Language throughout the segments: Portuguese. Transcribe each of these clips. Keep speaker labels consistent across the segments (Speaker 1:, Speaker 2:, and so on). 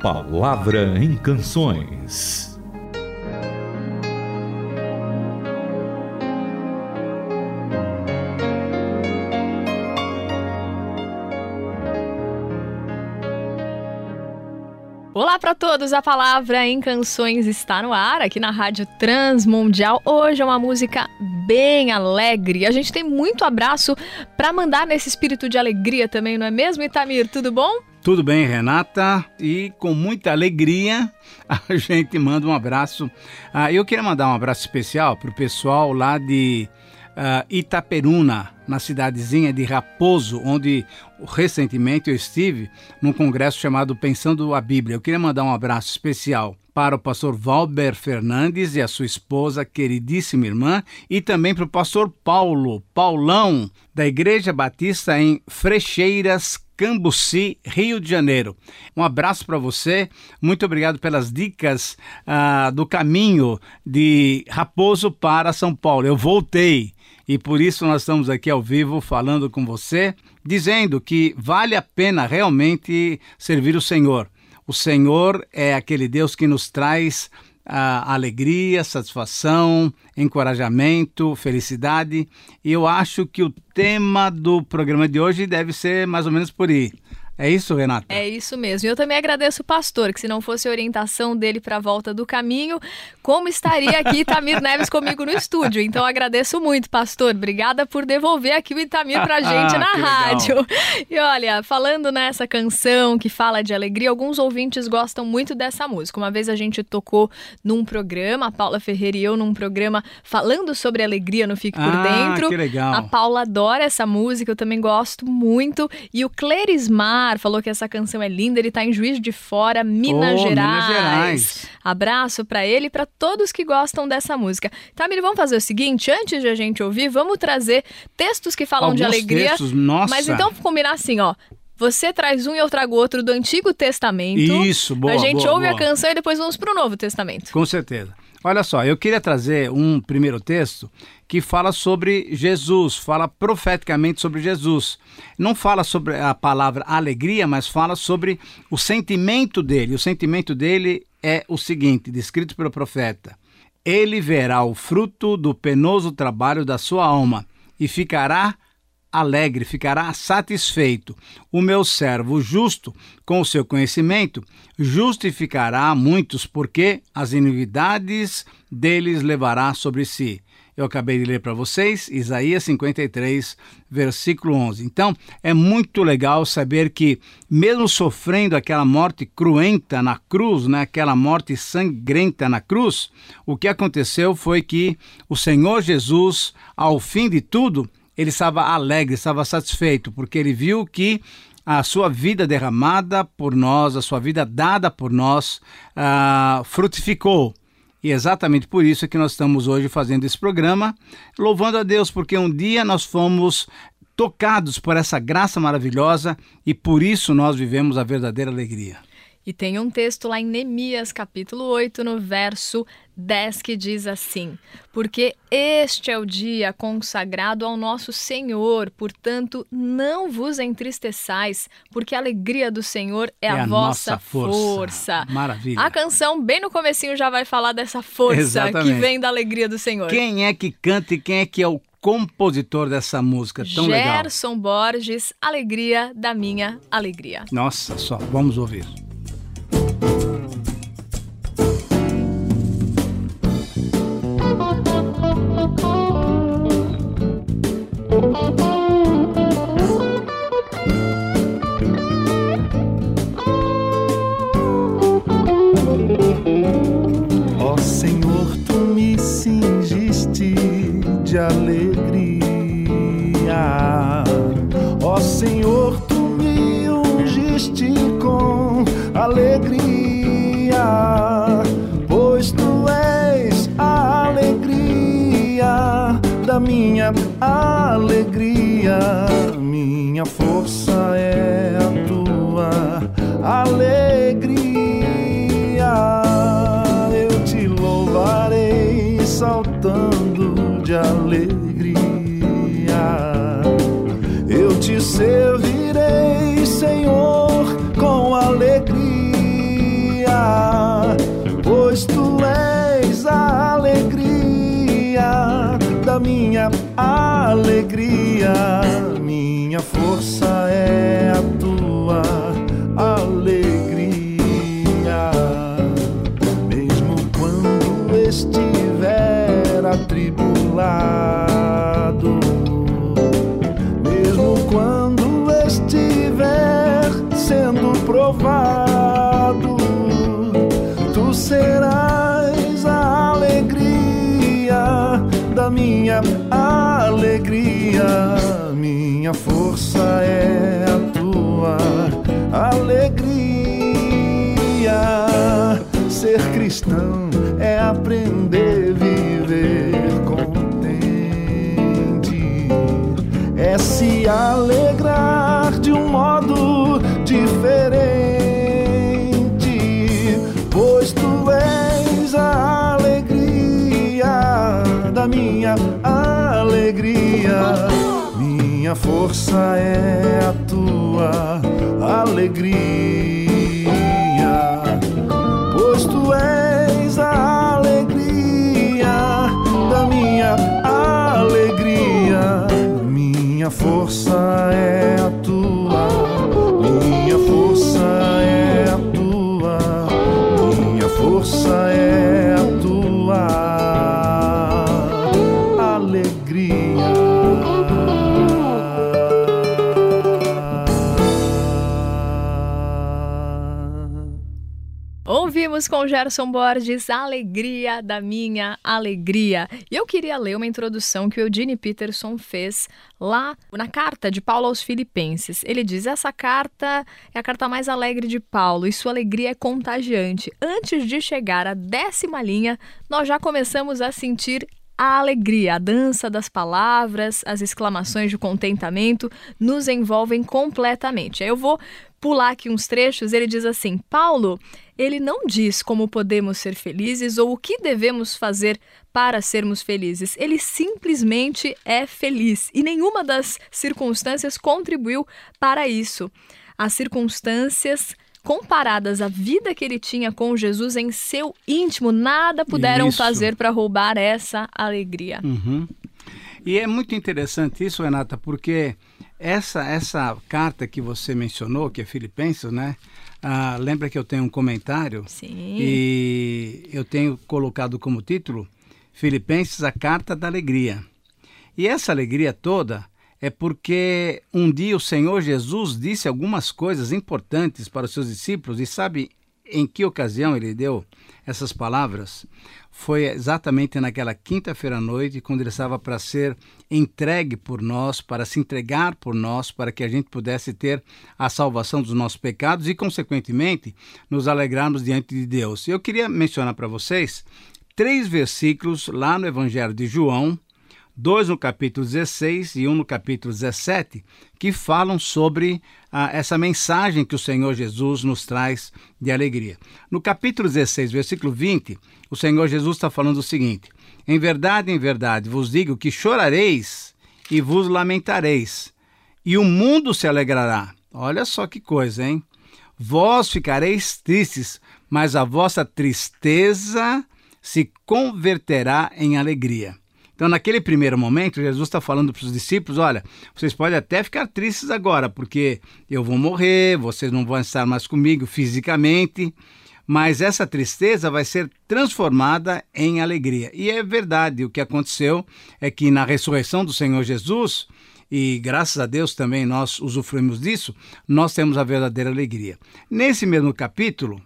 Speaker 1: Palavra em Canções.
Speaker 2: Olá para todos, a palavra em canções está no ar aqui na Rádio Transmundial. Hoje é uma música bem alegre. A gente tem muito abraço para mandar nesse espírito de alegria também, não é mesmo, Itamir? Tudo bom?
Speaker 3: Tudo bem, Renata? E com muita alegria a gente manda um abraço. Ah, eu queria mandar um abraço especial para o pessoal lá de uh, Itaperuna, na cidadezinha de Raposo, onde recentemente eu estive num congresso chamado Pensando a Bíblia. Eu queria mandar um abraço especial para o pastor Valber Fernandes e a sua esposa, queridíssima irmã, e também para o pastor Paulo, Paulão, da Igreja Batista em Frecheiras, Cambuci, Rio de Janeiro. Um abraço para você, muito obrigado pelas dicas uh, do caminho de Raposo para São Paulo. Eu voltei e por isso nós estamos aqui ao vivo falando com você, dizendo que vale a pena realmente servir o Senhor. O Senhor é aquele Deus que nos traz a alegria, satisfação, encorajamento, felicidade. E eu acho que o tema do programa de hoje deve ser mais ou menos por aí. É isso, Renata?
Speaker 2: É isso mesmo. E eu também agradeço o pastor, que se não fosse a orientação dele para a volta do caminho, como estaria aqui Itamir Neves comigo no estúdio? Então agradeço muito, pastor. Obrigada por devolver aqui o Itamir para a gente na rádio. E olha, falando nessa canção que fala de alegria, alguns ouvintes gostam muito dessa música. Uma vez a gente tocou num programa, a Paula Ferreira e eu, num programa falando sobre alegria no Fique por
Speaker 3: ah,
Speaker 2: Dentro.
Speaker 3: Que legal.
Speaker 2: A Paula adora essa música, eu também gosto muito. E o Clerismar falou que essa canção é linda, ele está em Juiz de Fora, Minas,
Speaker 3: oh,
Speaker 2: Gerais.
Speaker 3: Minas Gerais.
Speaker 2: Abraço para ele e para todos que gostam dessa música. Tamir, vamos fazer o seguinte, antes de a gente ouvir, vamos trazer textos que falam
Speaker 3: Alguns
Speaker 2: de alegria.
Speaker 3: Textos, nossa.
Speaker 2: Mas então combinar assim, ó. Você traz um e eu trago outro do Antigo Testamento.
Speaker 3: Isso, boa.
Speaker 2: A gente
Speaker 3: boa,
Speaker 2: ouve
Speaker 3: boa.
Speaker 2: a canção e depois vamos para o Novo Testamento.
Speaker 3: Com certeza. Olha só, eu queria trazer um primeiro texto que fala sobre Jesus, fala profeticamente sobre Jesus. Não fala sobre a palavra alegria, mas fala sobre o sentimento dele. O sentimento dele é o seguinte, descrito pelo profeta: Ele verá o fruto do penoso trabalho da sua alma e ficará alegre, ficará satisfeito. O meu servo justo, com o seu conhecimento, justificará muitos, porque as iniquidades deles levará sobre si. Eu acabei de ler para vocês Isaías 53, versículo 11. Então, é muito legal saber que, mesmo sofrendo aquela morte cruenta na cruz, né, aquela morte sangrenta na cruz, o que aconteceu foi que o Senhor Jesus, ao fim de tudo, ele estava alegre, estava satisfeito, porque ele viu que a sua vida derramada por nós, a sua vida dada por nós, uh, frutificou. E é exatamente por isso que nós estamos hoje fazendo esse programa, louvando a Deus, porque um dia nós fomos tocados por essa graça maravilhosa e por isso nós vivemos a verdadeira alegria.
Speaker 2: E tem um texto lá em Neemias, capítulo 8, no verso 10, que diz assim: Porque este é o dia consagrado ao nosso Senhor, portanto, não vos entristeçais, porque a alegria do Senhor é,
Speaker 3: é
Speaker 2: a,
Speaker 3: a,
Speaker 2: vossa
Speaker 3: força.
Speaker 2: força.
Speaker 3: Maravilha.
Speaker 2: A canção, bem no comecinho, já vai falar dessa força
Speaker 3: Exatamente.
Speaker 2: que vem da alegria do Senhor.
Speaker 3: Quem é que canta e quem é que é o compositor dessa música tão
Speaker 2: Gerson
Speaker 3: legal?
Speaker 2: Gerson Borges, Alegria da Minha Alegria.
Speaker 3: Nossa, só, vamos ouvir.
Speaker 4: Minha força alegria, minha força é a tua alegria. Mesmo quando estiver atribulado, mesmo quando estiver sendo provado, tu serás minha alegria. Minha força é a tua alegria. Ser cristão é aprender a viver contente, é se alegrar de um modo diferente, da minha alegria. Minha força é a tua alegria, pois tu és a alegria da minha alegria. Minha força é a tua, minha força é a tua, minha força é
Speaker 2: Ouvimos com Gerson Borges Alegria da Minha Alegria. E eu queria ler uma introdução que o Eugene Peterson fez lá na carta de Paulo aos Filipenses. Ele diz: Essa carta é a carta mais alegre de Paulo e sua alegria é contagiante. Antes de chegar à décima linha, nós já começamos a sentir a alegria, a dança das palavras, as exclamações de contentamento nos envolvem completamente. Eu vou pular aqui uns trechos. Ele diz assim: Paulo, ele não diz como podemos ser felizes ou o que devemos fazer para sermos felizes. Ele simplesmente é feliz e nenhuma das circunstâncias contribuiu para isso. As circunstâncias comparadas à vida que ele tinha com Jesus em seu íntimo, nada puderam
Speaker 3: Isso.
Speaker 2: fazer para roubar essa alegria.
Speaker 3: Uhum. E é muito interessante isso, Renata, porque essa essa carta que você mencionou, que é Filipenses, né? Ah, lembra que eu tenho um comentário
Speaker 2: Sim.
Speaker 3: e eu tenho colocado como título Filipenses, a carta da alegria. E essa alegria toda é porque um dia o Senhor Jesus disse algumas coisas importantes para os seus discípulos e sabe em que ocasião ele deu essas palavras? Foi exatamente naquela quinta-feira à noite, quando ele estava para ser entregue por nós, para se entregar por nós, para que a gente pudesse ter a salvação dos nossos pecados e, consequentemente, nos alegrarmos diante de Deus. Eu queria mencionar para vocês três versículos lá no Evangelho de João, dois no capítulo 16 e um no capítulo 17, que falam sobre ah, essa mensagem que o Senhor Jesus nos traz de alegria. No capítulo 16, versículo 20, o Senhor Jesus está falando o seguinte: Em verdade, em verdade, vos digo que chorareis e vos lamentareis, e o mundo se alegrará. Olha só que coisa, hein? Vós ficareis tristes, mas a vossa tristeza se converterá em alegria. Então, naquele primeiro momento, Jesus está falando para os discípulos: olha, vocês podem até ficar tristes agora, porque eu vou morrer, vocês não vão estar mais comigo fisicamente, mas essa tristeza vai ser transformada em alegria. E é verdade, o que aconteceu é que na ressurreição do Senhor Jesus, e graças a Deus também nós usufruímos disso, nós temos a verdadeira alegria. Nesse mesmo capítulo,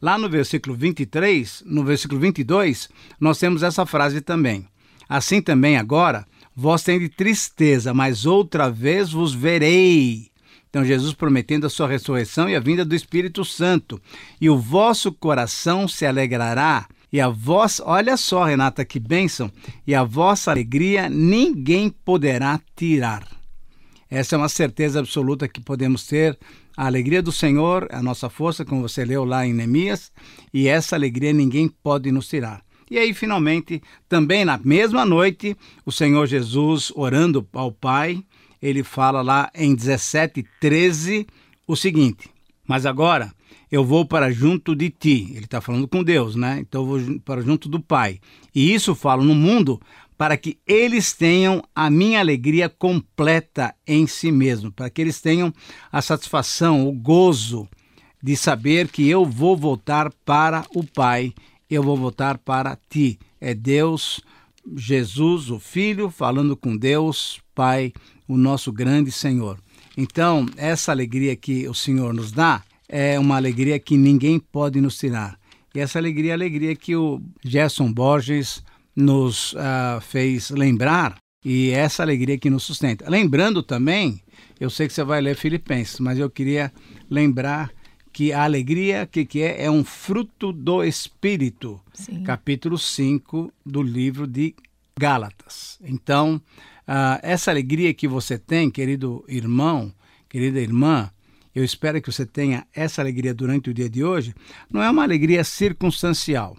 Speaker 3: lá no versículo 23, no versículo 22, nós temos essa frase também. Assim também agora, vós tendes tristeza, mas outra vez vos verei. Então, Jesus prometendo a sua ressurreição e a vinda do Espírito Santo. E o vosso coração se alegrará. E a vossa, olha só, Renata, que bênção. E a vossa alegria ninguém poderá tirar. Essa é uma certeza absoluta que podemos ter. A alegria do Senhor, a nossa força, como você leu lá em Neemias, e essa alegria ninguém pode nos tirar. E aí, finalmente, também na mesma noite, o Senhor Jesus, orando ao Pai, ele fala lá em 17:13 o seguinte: Mas agora eu vou para junto de ti. Ele está falando com Deus, né? Então eu vou para junto do Pai. E isso falo no mundo para que eles tenham a minha alegria completa em si mesmo, para que eles tenham a satisfação, o gozo de saber que eu vou voltar para o Pai, eu vou voltar para ti. É Deus, Jesus, o Filho, falando com Deus, Pai, o nosso grande Senhor. Então, essa alegria que o Senhor nos dá é uma alegria que ninguém pode nos tirar. E essa alegria é a alegria que o Gerson Borges nos uh, fez lembrar e essa alegria que nos sustenta. Lembrando também, eu sei que você vai ler Filipenses, mas eu queria lembrar que a alegria, o que, que é? É um fruto do Espírito. Sim. Capítulo 5 do livro de Gálatas. Então, uh, essa alegria que você tem, querido irmão, querida irmã, eu espero que você tenha essa alegria durante o dia de hoje, não é uma alegria circunstancial.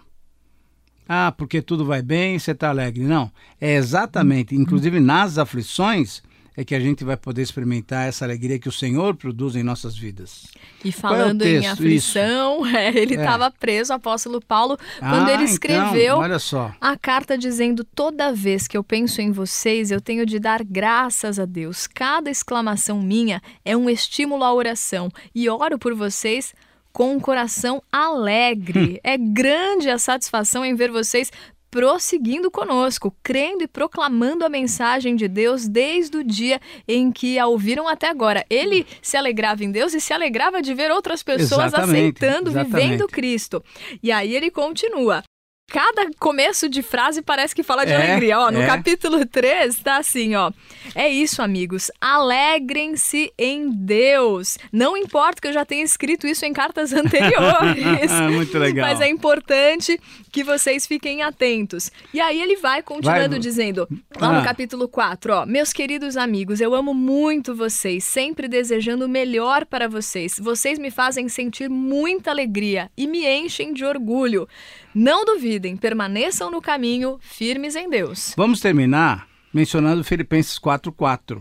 Speaker 3: Ah, porque tudo vai bem, você está alegre. Não. É exatamente, inclusive nas aflições, é que a gente vai poder experimentar essa alegria que o Senhor produz em nossas vidas.
Speaker 2: E é falando é em aflição, é, ele estava é. preso, o apóstolo Paulo, quando ah, ele escreveu
Speaker 3: então,
Speaker 2: a carta dizendo: Toda vez que eu penso em vocês, eu tenho de dar graças a Deus. Cada exclamação minha é um estímulo à oração. E oro por vocês com um coração alegre. Hum. É grande a satisfação em ver vocês prosseguindo conosco, crendo e proclamando a mensagem de Deus desde o dia em que a ouviram até agora. Ele se alegrava em Deus e se alegrava de ver outras pessoas exatamente, aceitando, exatamente. vivendo Cristo. E aí ele continua. Cada começo de frase parece que fala de é, alegria. Ó, no é. capítulo 3 tá assim, ó. É isso, amigos. Alegrem-se em Deus. Não importa que eu já tenha escrito isso em cartas anteriores.
Speaker 3: Muito legal.
Speaker 2: Mas é importante que vocês fiquem atentos. E aí ele vai continuando vai. dizendo, lá ah. no capítulo 4, ó. Meus queridos amigos, eu amo muito vocês, sempre desejando o melhor para vocês. Vocês me fazem sentir muita alegria e me enchem de orgulho. Não duvidem, permaneçam no caminho, firmes em Deus.
Speaker 3: Vamos terminar mencionando Filipenses 4:4.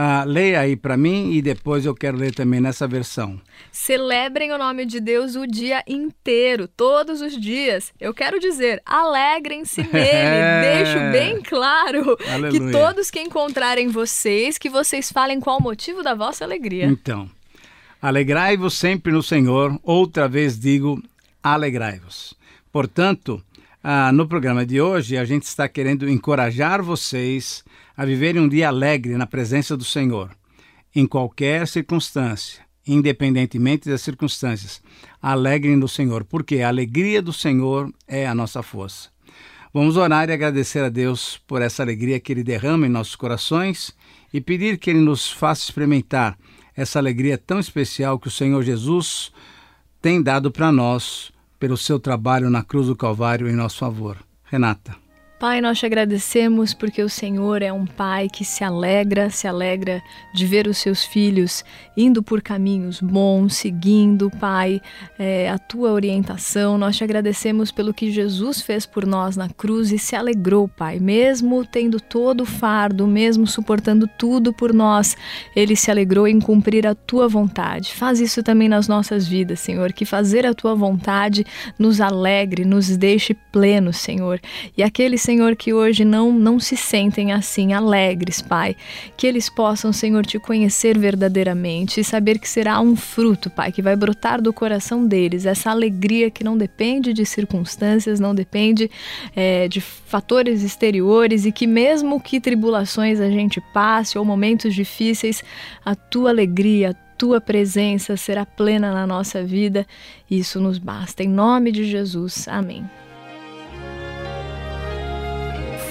Speaker 3: Ah, leia aí para mim e depois eu quero ler também nessa versão.
Speaker 2: Celebrem o nome de Deus o dia inteiro, todos os dias. Eu quero dizer, alegrem-se nele. É. Deixo bem claro Aleluia. que todos que encontrarem vocês, que vocês falem qual o motivo da vossa alegria.
Speaker 3: Então, alegrai-vos sempre no Senhor. Outra vez digo, alegrai-vos. Portanto, ah, no programa de hoje, a gente está querendo encorajar vocês a viverem um dia alegre na presença do Senhor, em qualquer circunstância, independentemente das circunstâncias. Alegrem no Senhor, porque a alegria do Senhor é a nossa força. Vamos orar e agradecer a Deus por essa alegria que Ele derrama em nossos corações e pedir que Ele nos faça experimentar essa alegria tão especial que o Senhor Jesus tem dado para nós pelo seu trabalho na cruz do Calvário em nosso favor. Renata.
Speaker 2: Pai, nós te agradecemos porque o Senhor é um pai que se alegra, se alegra de ver os seus filhos indo por caminhos bons, seguindo, Pai, é, a tua orientação. Nós te agradecemos pelo que Jesus fez por nós na cruz e se alegrou, Pai, mesmo tendo todo o fardo, mesmo suportando tudo por nós, ele se alegrou em cumprir a tua vontade. Faz isso também nas nossas vidas, Senhor, que fazer a tua vontade nos alegre, nos deixe plenos, Senhor. E aqueles Senhor, que hoje não, não se sentem assim alegres, Pai. Que eles possam, Senhor, te conhecer verdadeiramente e saber que será um fruto, Pai, que vai brotar do coração deles. Essa alegria que não depende de circunstâncias, não depende é, de fatores exteriores e que, mesmo que tribulações a gente passe ou momentos difíceis, a tua alegria, a tua presença será plena na nossa vida. Isso nos basta. Em nome de Jesus. Amém.